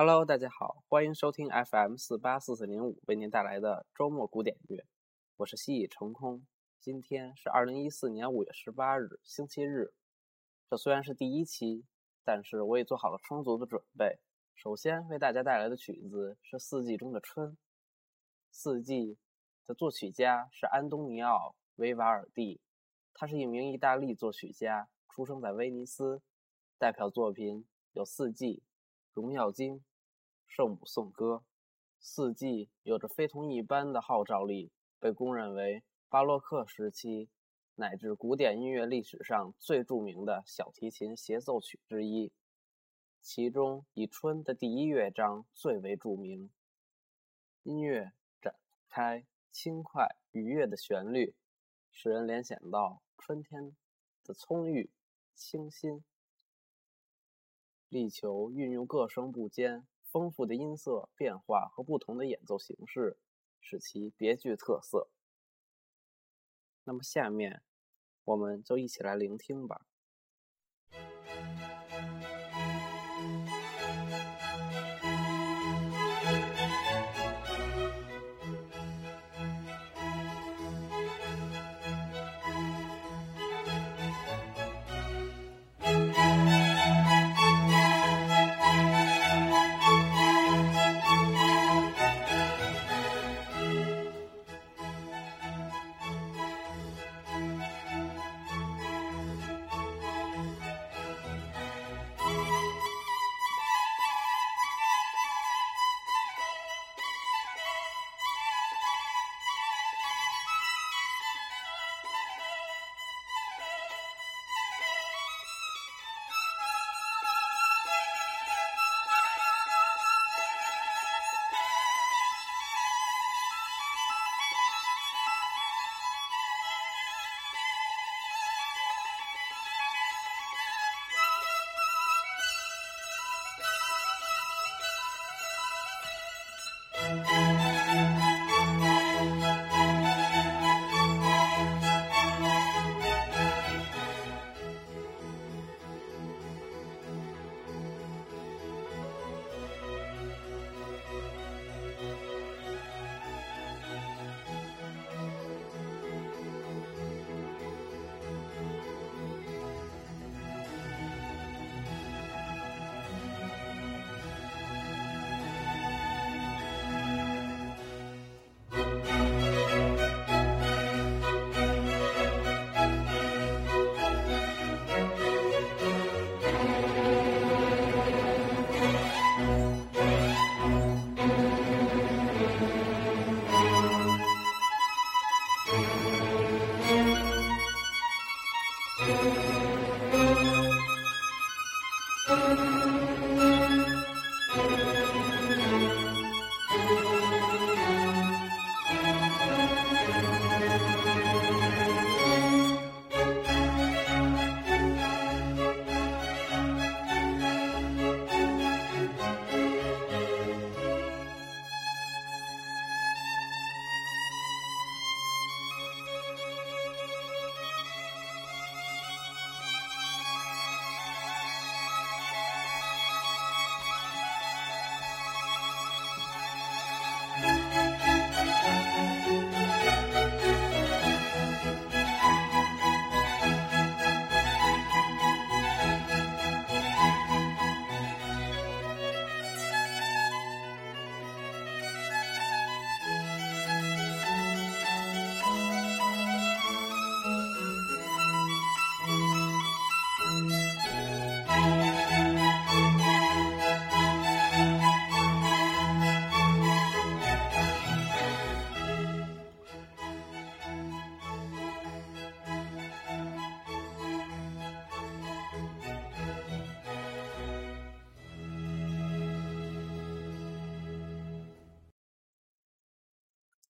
Hello，大家好，欢迎收听 FM 四八四四零五为您带来的周末古典乐，我是西已成空。今天是二零一四年五月十八日，星期日。这虽然是第一期，但是我也做好了充足的准备。首先为大家带来的曲子是《四季中的春》。《四季》的作曲家是安东尼奥·维瓦尔第，他是一名意大利作曲家，出生在威尼斯。代表作品有《四季》。《荣耀经》《圣母颂歌》《四季》有着非同一般的号召力，被公认为巴洛克时期乃至古典音乐历史上最著名的小提琴协奏曲之一。其中以春的第一乐章最为著名。音乐展开轻快愉悦的旋律，使人联想到春天的葱郁、清新。力求运用各声部间丰富的音色变化和不同的演奏形式，使其别具特色。那么，下面我们就一起来聆听吧。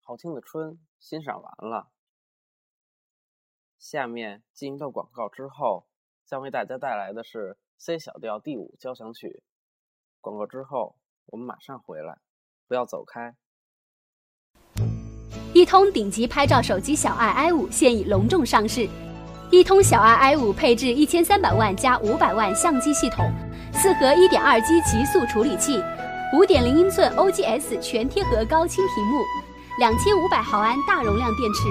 好听的春欣赏完了，下面进一段广告之后，将为大家带来的是 C 小调第五交响曲。广告之后，我们马上回来，不要走开。一通顶级拍照手机小爱 i 五现已隆重上市。一通小爱 i 五配置一千三百万加五百万相机系统，四核一点二 G 极速处理器。五点零英寸 OGS 全贴合高清屏幕，两千五百毫安大容量电池，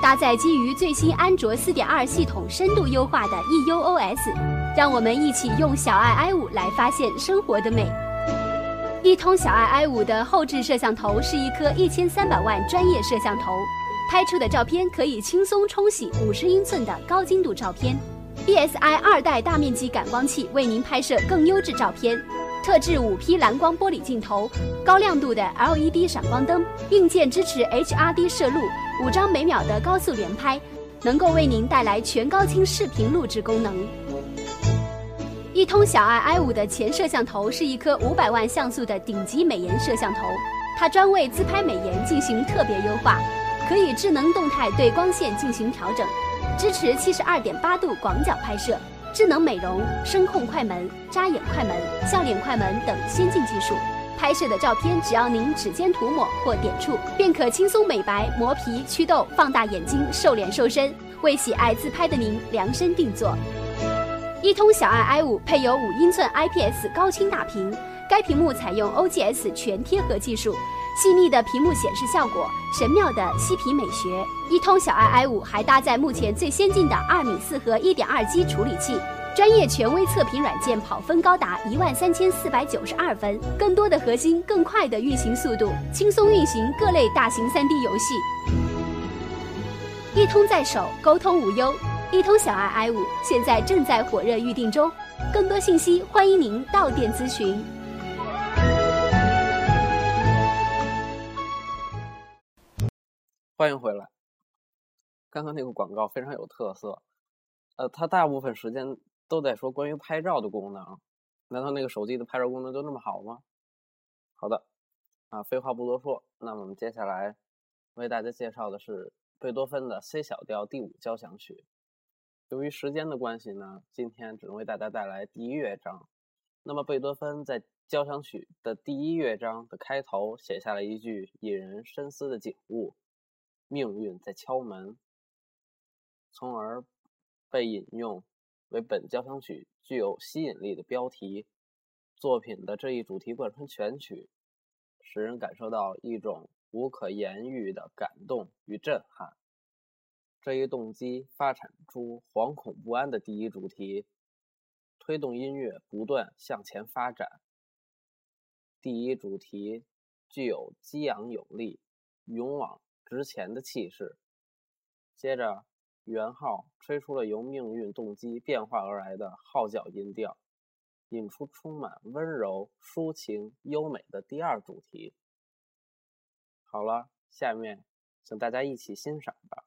搭载基于最新安卓四点二系统深度优化的 EUOS，让我们一起用小爱 i 五来发现生活的美。一通小爱 i 五的后置摄像头是一颗一千三百万专业摄像头，拍出的照片可以轻松冲洗五十英寸的高精度照片。BSI 二代大面积感光器为您拍摄更优质照片，特制五 P 蓝光玻璃镜头，高亮度的 LED 闪光灯，硬件支持 HRD 摄录，五张每秒的高速连拍，能够为您带来全高清视频录制功能。一通小爱 i 五的前摄像头是一颗五百万像素的顶级美颜摄像头，它专为自拍美颜进行特别优化，可以智能动态对光线进行调整。支持七十二点八度广角拍摄、智能美容、声控快门、扎眼快门、笑脸快门等先进技术。拍摄的照片只要您指尖涂抹或点触，便可轻松美白、磨皮、祛痘、放大眼睛、瘦脸瘦身，为喜爱自拍的您量身定做。一通小爱 i 五配有五英寸 IPS 高清大屏，该屏幕采用 OGS 全贴合技术。细腻的屏幕显示效果，神妙的嬉皮美学。一通小爱 i 五还搭载目前最先进的二米四核一点二 G 处理器，专业权威测评软件跑分高达一万三千四百九十二分，更多的核心，更快的运行速度，轻松运行各类大型三 D 游戏。一通在手，沟通无忧。一通小爱 i 五现在正在火热预定中，更多信息欢迎您到店咨询。欢迎回来。刚刚那个广告非常有特色，呃，它大部分时间都在说关于拍照的功能。难道那个手机的拍照功能就那么好吗？好的，啊，废话不多说，那么我们接下来为大家介绍的是贝多芬的 C 小调第五交响曲。由于时间的关系呢，今天只能为大家带来第一乐章。那么贝多芬在交响曲的第一乐章的开头写下了一句引人深思的景物。命运在敲门，从而被引用为本交响曲具有吸引力的标题。作品的这一主题贯穿全曲，使人感受到一种无可言喻的感动与震撼。这一动机发展出惶恐不安的第一主题，推动音乐不断向前发展。第一主题具有激昂有力、勇往。值钱的气势。接着，圆号吹出了由命运动机变化而来的号角音调，引出充满温柔、抒情、优美的第二主题。好了，下面请大家一起欣赏吧。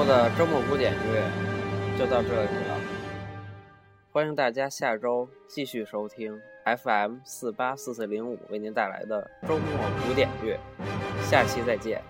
周的周末古典乐就到这里了，欢迎大家下周继续收听 FM 四八四四零五为您带来的周末古典乐，下期再见。